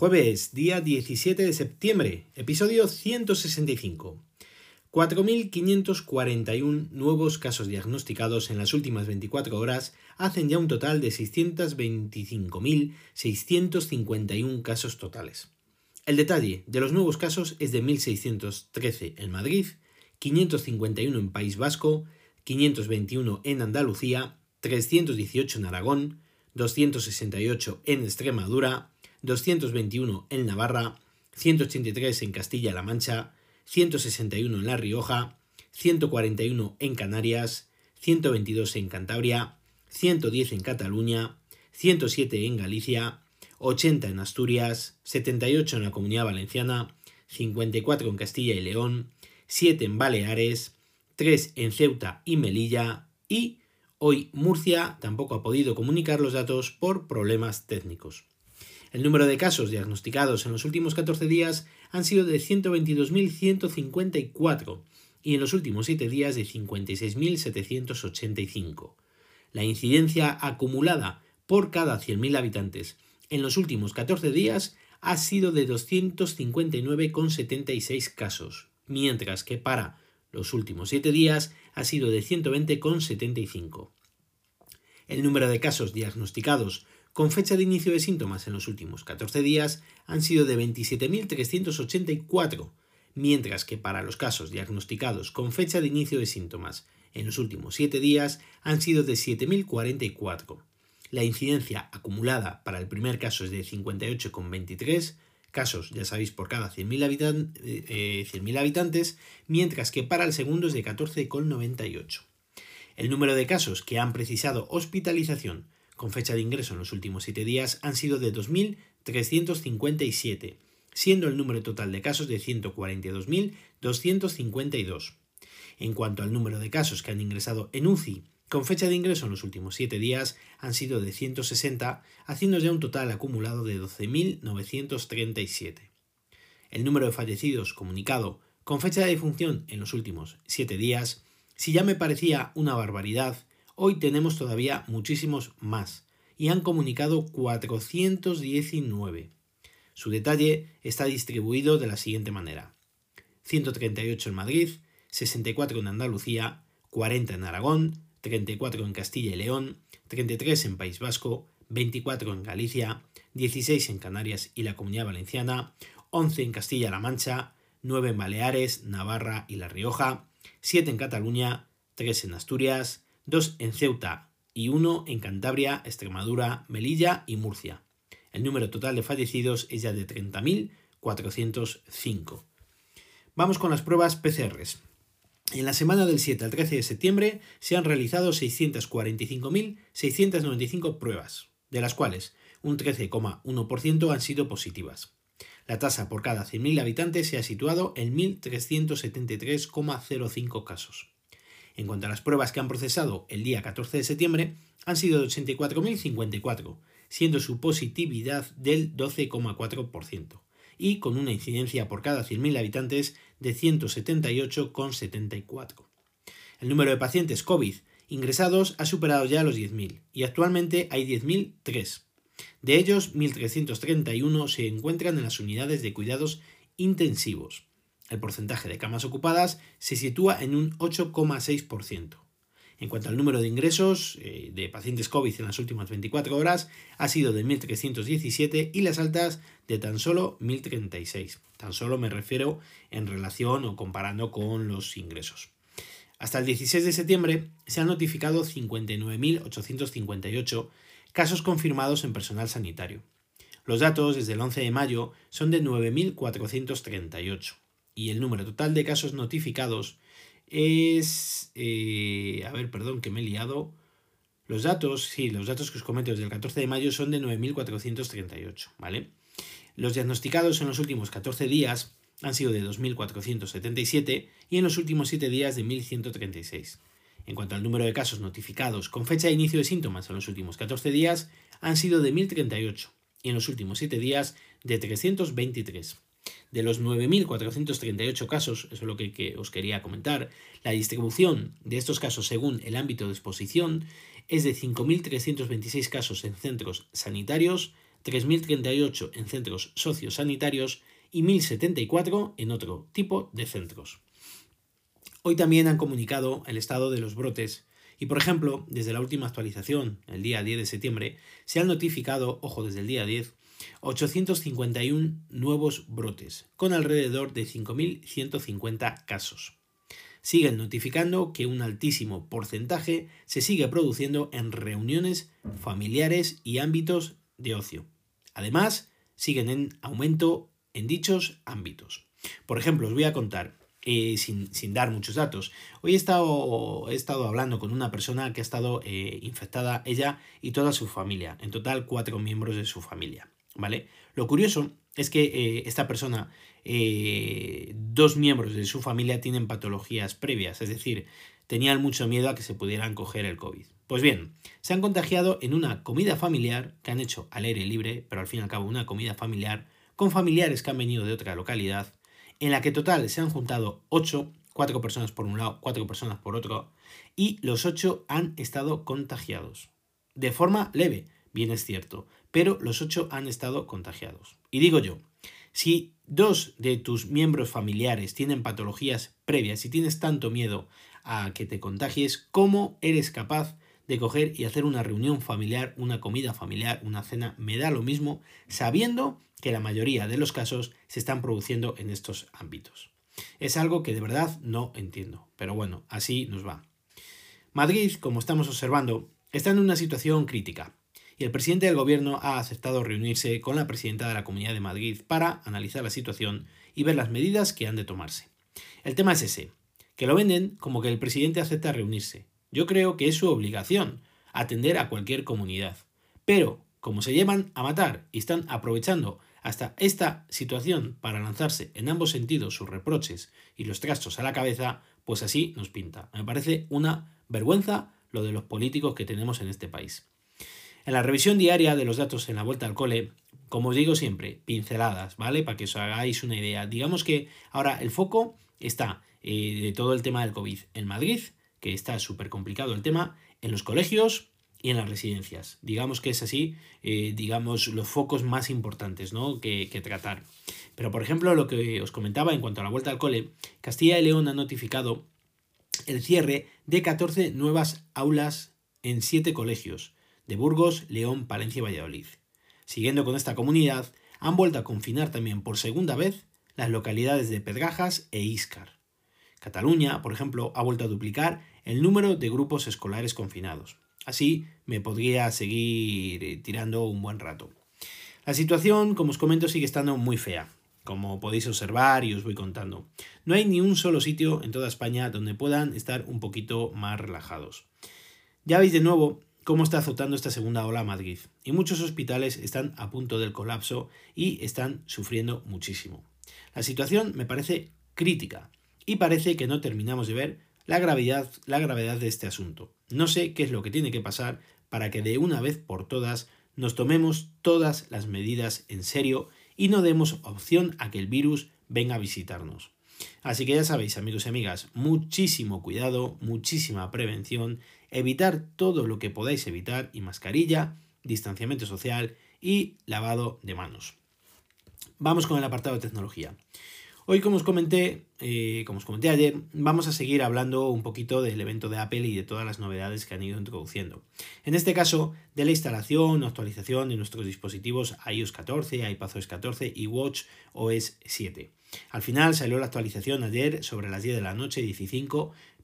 Jueves, día 17 de septiembre, episodio 165. 4.541 nuevos casos diagnosticados en las últimas 24 horas hacen ya un total de 625.651 casos totales. El detalle de los nuevos casos es de 1.613 en Madrid, 551 en País Vasco, 521 en Andalucía, 318 en Aragón, 268 en Extremadura, 221 en Navarra, 183 en Castilla-La Mancha, 161 en La Rioja, 141 en Canarias, 122 en Cantabria, 110 en Cataluña, 107 en Galicia, 80 en Asturias, 78 en la Comunidad Valenciana, 54 en Castilla y León, 7 en Baleares, 3 en Ceuta y Melilla y hoy Murcia tampoco ha podido comunicar los datos por problemas técnicos. El número de casos diagnosticados en los últimos 14 días han sido de 122.154 y en los últimos 7 días de 56.785. La incidencia acumulada por cada 100.000 habitantes en los últimos 14 días ha sido de 259,76 casos, mientras que para los últimos 7 días ha sido de 120,75. El número de casos diagnosticados con fecha de inicio de síntomas en los últimos 14 días han sido de 27.384, mientras que para los casos diagnosticados con fecha de inicio de síntomas en los últimos 7 días han sido de 7.044. La incidencia acumulada para el primer caso es de 58,23 casos, ya sabéis, por cada 100.000 eh, eh, habitantes, mientras que para el segundo es de 14,98. El número de casos que han precisado hospitalización con fecha de ingreso en los últimos 7 días han sido de 2.357, siendo el número total de casos de 142.252. En cuanto al número de casos que han ingresado en UCI con fecha de ingreso en los últimos 7 días han sido de 160, haciendo ya un total acumulado de 12.937. El número de fallecidos comunicado con fecha de defunción en los últimos 7 días, si ya me parecía una barbaridad, Hoy tenemos todavía muchísimos más y han comunicado 419. Su detalle está distribuido de la siguiente manera. 138 en Madrid, 64 en Andalucía, 40 en Aragón, 34 en Castilla y León, 33 en País Vasco, 24 en Galicia, 16 en Canarias y la Comunidad Valenciana, 11 en Castilla-La Mancha, 9 en Baleares, Navarra y La Rioja, 7 en Cataluña, 3 en Asturias, dos en Ceuta y uno en Cantabria, Extremadura, Melilla y Murcia. El número total de fallecidos es ya de 30.405. Vamos con las pruebas PCRs. En la semana del 7 al 13 de septiembre se han realizado 645.695 pruebas, de las cuales un 13,1% han sido positivas. La tasa por cada 100.000 habitantes se ha situado en 1.373,05 casos. En cuanto a las pruebas que han procesado el día 14 de septiembre, han sido de 84.054, siendo su positividad del 12,4%, y con una incidencia por cada 100.000 habitantes de 178,74. El número de pacientes COVID ingresados ha superado ya los 10.000 y actualmente hay 10.003. De ellos, 1.331 se encuentran en las unidades de cuidados intensivos. El porcentaje de camas ocupadas se sitúa en un 8,6%. En cuanto al número de ingresos eh, de pacientes COVID en las últimas 24 horas, ha sido de 1.317 y las altas de tan solo 1.036. Tan solo me refiero en relación o comparando con los ingresos. Hasta el 16 de septiembre se han notificado 59.858 casos confirmados en personal sanitario. Los datos desde el 11 de mayo son de 9.438 y el número total de casos notificados es... Eh, a ver, perdón, que me he liado. Los datos, sí, los datos que os comento desde el 14 de mayo son de 9.438, ¿vale? Los diagnosticados en los últimos 14 días han sido de 2.477 y en los últimos 7 días de 1.136. En cuanto al número de casos notificados con fecha de inicio de síntomas en los últimos 14 días, han sido de 1.038 y en los últimos 7 días de 323. De los 9.438 casos, eso es lo que, os quería comentar, la distribución de estos casos según el ámbito de exposición es de 5.326 casos en centros sanitarios, 3.038 en centros sociosanitarios y 1.074 en otro tipo de centros. Hoy también han comunicado el estado de los brotes y, por ejemplo, desde la última actualización, el día 10 de septiembre, se han notificado, ojo, desde el día 10, 851 nuevos brotes, con alrededor de 5.150 casos. Siguen notificando que un altísimo porcentaje se sigue produciendo en reuniones familiares y ámbitos de ocio. Además, siguen en aumento en dichos ámbitos. Por ejemplo, os voy a contar, eh, sin, dar muchos datos. Hoy he estado, he estado hablando con una persona que ha estado eh, infectada, ella y toda su familia, en total cuatro miembros de su familia. ¿Vale? Lo curioso es que eh, esta persona, dos miembros de su familia tienen patologías previas, es decir, tenían mucho miedo a que se pudieran coger el COVID. Pues bien, se han contagiado en una comida familiar que han hecho al aire libre, pero al fin y al cabo una comida familiar con familiares que han venido de otra localidad, en la que total se han juntado 8, 4 personas por un lado, 4 personas por otro, y los 8 han estado contagiados. De forma leve, bien es cierto, pero los 8 han estado contagiados. Y digo yo, si dos de tus miembros familiares tienen patologías previas y tienes tanto miedo a que te contagies, ¿cómo eres capaz de coger y hacer una reunión familiar, una comida familiar, una cena, me da lo mismo, sabiendo que la mayoría de los casos se están produciendo en estos ámbitos. Es algo que de verdad no entiendo, pero bueno, así nos va. Madrid, como estamos observando, está en una situación crítica y el presidente del gobierno ha aceptado reunirse con la presidenta de la Comunidad de Madrid para analizar la situación y ver las medidas que han de tomarse. El tema es ese, que lo venden como que el presidente acepta reunirse, yo creo que es su obligación atender a cualquier comunidad. Pero, como se llevan a matar y están aprovechando hasta esta situación para lanzarse en ambos sentidos sus reproches y los trastos a la cabeza, pues así nos pinta. Me parece una vergüenza lo de los políticos que tenemos en este país. En la revisión diaria de los datos en la vuelta al cole, como os digo siempre, pinceladas, ¿vale? Para que os hagáis una idea. Digamos que ahora el foco está eh, de todo el tema del COVID en Madrid, que está súper complicado el tema, en los colegios y en las residencias. Digamos que es así, eh, digamos, los focos más importantes ¿no? que, que, tratar. Pero, por ejemplo, lo que os comentaba en cuanto a la vuelta al cole, Castilla y León ha notificado el cierre de 14 nuevas aulas en 7 colegios, de Burgos, León, Palencia y Valladolid. Siguiendo con esta comunidad, han vuelto a confinar también por segunda vez las localidades de Pedgajas e Íscar. Cataluña, por ejemplo, ha vuelto a duplicar el número de grupos escolares confinados. Así me podría seguir eh, tirando un buen rato. La situación, como os comento, sigue estando muy fea, como podéis observar y os voy contando. No hay ni un solo sitio en toda España donde puedan estar un poquito más relajados. Ya veis de nuevo cómo está azotando esta segunda ola Madrid, y muchos hospitales están a punto del colapso y están sufriendo muchísimo. La situación me parece crítica y parece que no terminamos de ver la gravedad de este asunto. No sé qué es lo que tiene que pasar para que de una vez por todas nos tomemos todas las medidas en serio y no demos opción a que el virus venga a visitarnos. Así que ya sabéis, amigos y amigas, muchísimo cuidado, muchísima prevención, evitar todo lo que podáis evitar y mascarilla, distanciamiento social y lavado de manos. Vamos con el apartado de tecnología. Hoy, como os comenté, eh, como os comenté ayer, vamos a seguir hablando un poquito del evento de Apple y de todas las novedades que han ido introduciendo. En este caso, de la instalación o actualización de nuestros dispositivos iOS 14, iPadOS 14 y Watch OS 7. Al final salió la actualización ayer sobre las 10 de la noche, 15,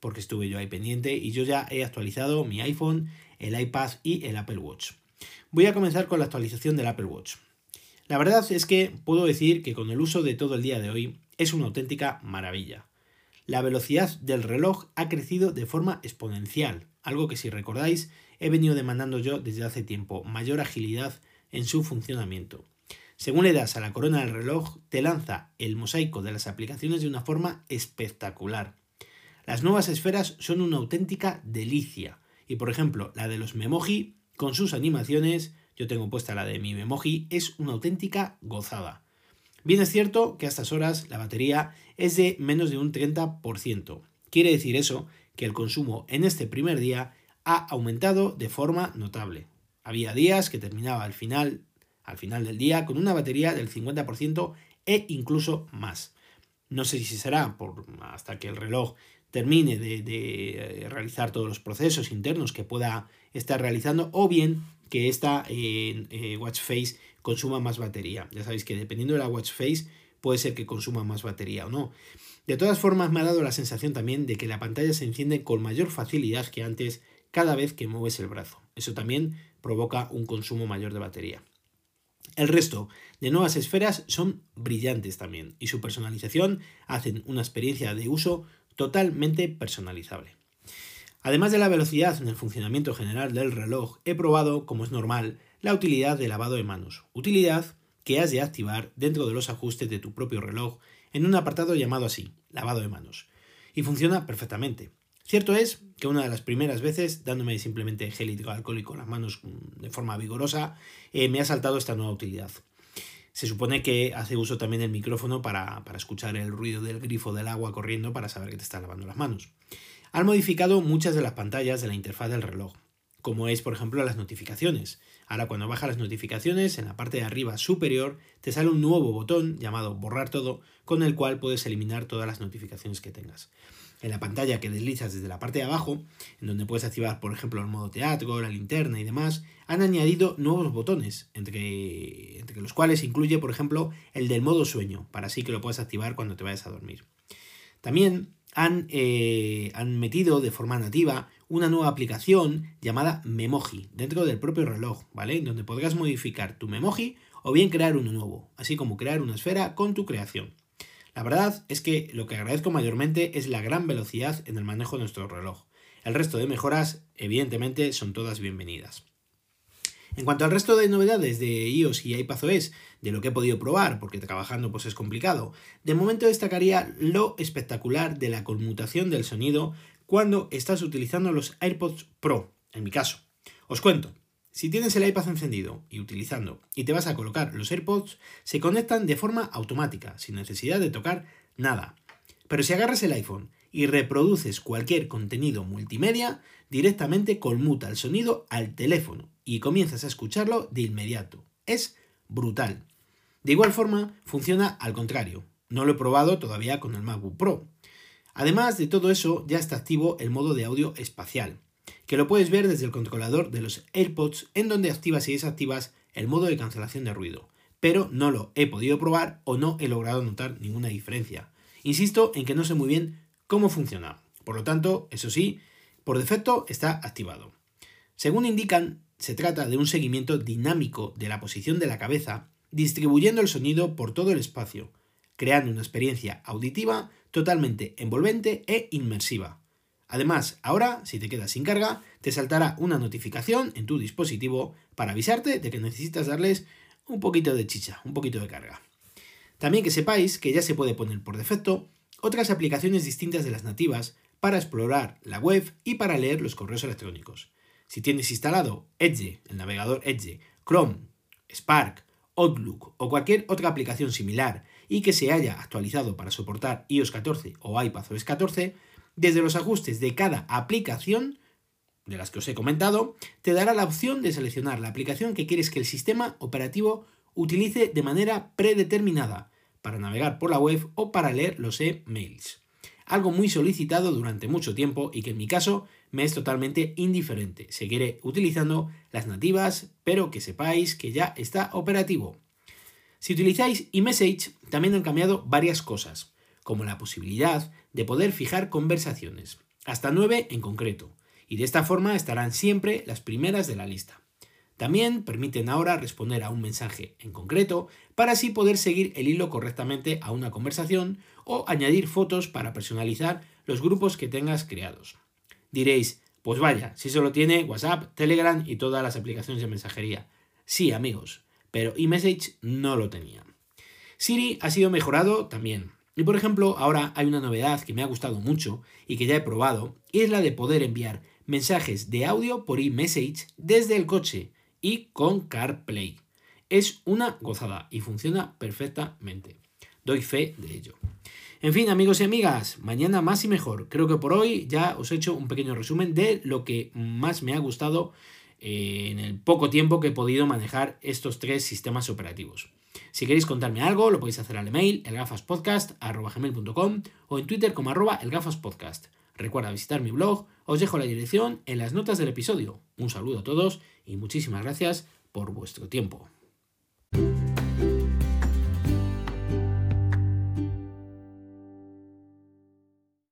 porque estuve yo ahí pendiente y yo ya he actualizado mi iPhone, el iPad y el Apple Watch. Voy a comenzar con la actualización del Apple Watch. La verdad es que puedo decir que con el uso de todo el día de hoy es una auténtica maravilla. La velocidad del reloj ha crecido de forma exponencial, algo que si recordáis he venido demandando yo desde hace tiempo, mayor agilidad en su funcionamiento. Según le das a la corona del reloj, te lanza el mosaico de las aplicaciones de una forma espectacular. Las nuevas esferas son una auténtica delicia, y por ejemplo, la de los Memoji, con sus animaciones, yo tengo puesta la de mi Memoji, es una auténtica gozada. Bien es cierto que a estas horas la batería es de menos de un 30%. Quiere decir eso que el consumo en este primer día ha aumentado de forma notable. Había días que terminaba al final al final del día con una batería del 50% e incluso más. No sé si será por, hasta que el reloj termine de, eh, realizar todos los procesos internos que pueda estar realizando o bien que esta eh, watch face consuma más batería. Ya sabéis que dependiendo de la watch face puede ser que consuma más batería o no. De todas formas me ha dado la sensación también de que la pantalla se enciende con mayor facilidad que antes cada vez que mueves el brazo. Eso también provoca un consumo mayor de batería. El resto de nuevas esferas son brillantes también y su personalización hacen una experiencia de uso totalmente personalizable. Además de la velocidad en el funcionamiento general del reloj, he probado, como es normal, la utilidad de lavado de manos, utilidad que has de activar dentro de los ajustes de tu propio reloj en un apartado llamado así, lavado de manos. Y funciona perfectamente. Cierto es que una de las primeras veces, dándome simplemente gel hidroalcohólico en las manos mm, de forma vigorosa, eh, me ha saltado esta nueva utilidad. Se supone que hace uso también del micrófono para, para, escuchar el ruido del grifo del agua corriendo para saber que te está lavando las manos. Han modificado muchas de las pantallas de la interfaz del reloj, como es por ejemplo las notificaciones. Ahora cuando bajas las notificaciones, en la parte de arriba superior te sale un nuevo botón llamado borrar todo, con el cual puedes eliminar todas las notificaciones que tengas en la pantalla que deslizas desde la parte de abajo, en donde puedes activar, por ejemplo, el modo teatro, la linterna y demás, han añadido nuevos botones, entre, entre los cuales incluye, por ejemplo, el del modo sueño, para así que lo puedas activar cuando te vayas a dormir. También han, eh, han metido de forma nativa una nueva aplicación llamada Memoji dentro del propio reloj, ¿vale? Donde podrás modificar tu Memoji o bien crear uno nuevo, así como crear una esfera con tu creación. La verdad es que lo que agradezco mayormente es la gran velocidad en el manejo de nuestro reloj. El resto de mejoras, evidentemente, son todas bienvenidas. En cuanto al resto de novedades de iOS y iPadOS, de lo que he podido probar, porque trabajando pues es complicado, de momento destacaría lo espectacular de la conmutación del sonido cuando estás utilizando los AirPods Pro, en mi caso. Os cuento, si tienes el iPad encendido y utilizando y te vas a colocar los AirPods, se conectan de forma automática, sin necesidad de tocar nada. Pero si agarras el iPhone y reproduces cualquier contenido multimedia, directamente conmuta el sonido al teléfono y comienzas a escucharlo de inmediato. Es brutal. De igual forma, funciona al contrario. No lo he probado todavía con el MacBook Pro. Además de todo eso, ya está activo el modo de audio espacial, que lo puedes ver desde el controlador de los AirPods en donde activas y desactivas el modo de cancelación de ruido, pero no lo he podido probar o no he logrado notar ninguna diferencia. Insisto en que no sé muy bien cómo funciona, por lo tanto, eso sí, por defecto está activado. Según indican, se trata de un seguimiento dinámico de la posición de la cabeza, distribuyendo el sonido por todo el espacio, creando una experiencia auditiva totalmente envolvente e inmersiva. Además, ahora, si te quedas sin carga, te saltará una notificación en tu dispositivo para avisarte de que necesitas darles un poquito de chicha, un poquito de carga. También que sepáis que ya se puede poner por defecto otras aplicaciones distintas de las nativas para explorar la web y para leer los correos electrónicos. Si tienes instalado Edge, el navegador Edge, Chrome, Spark, Outlook o cualquier otra aplicación similar y que se haya actualizado para soportar iOS 14 o iPadOS 14, desde los ajustes de cada aplicación, de las que os he comentado, te dará la opción de seleccionar la aplicación que quieres que el sistema operativo utilice de manera predeterminada para navegar por la web o para leer los emails. Algo muy solicitado durante mucho tiempo y que en mi caso me es totalmente indiferente. Seguiré utilizando las nativas, pero que sepáis que ya está operativo. Si utilizáis eMessage, también han cambiado varias cosas como la posibilidad de poder fijar conversaciones, hasta nueve en concreto, y de esta forma estarán siempre las primeras de la lista. También permiten ahora responder a un mensaje en concreto para así poder seguir el hilo correctamente a una conversación o añadir fotos para personalizar los grupos que tengas creados. Diréis, pues vaya, si solo tiene WhatsApp, Telegram y todas las aplicaciones de mensajería. Sí, amigos, pero eMessage no lo tenía. Siri ha sido mejorado también. Y por ejemplo, ahora hay una novedad que me ha gustado mucho y que ya he probado, y es la de poder enviar mensajes de audio por eMessage desde el coche y con CarPlay. Es una gozada y funciona perfectamente. Doy fe de ello. En fin, amigos y amigas, mañana más y mejor. Creo que por hoy ya os he hecho un pequeño resumen de lo que más me ha gustado eh, en el poco tiempo que he podido manejar estos tres sistemas operativos. Si queréis contarme algo, lo podéis hacer al email elgafaspodcast.com o en Twitter como arroba elgafaspodcast. Recuerda visitar mi blog, os dejo la dirección en las notas del episodio. Un saludo a todos y muchísimas gracias por vuestro tiempo.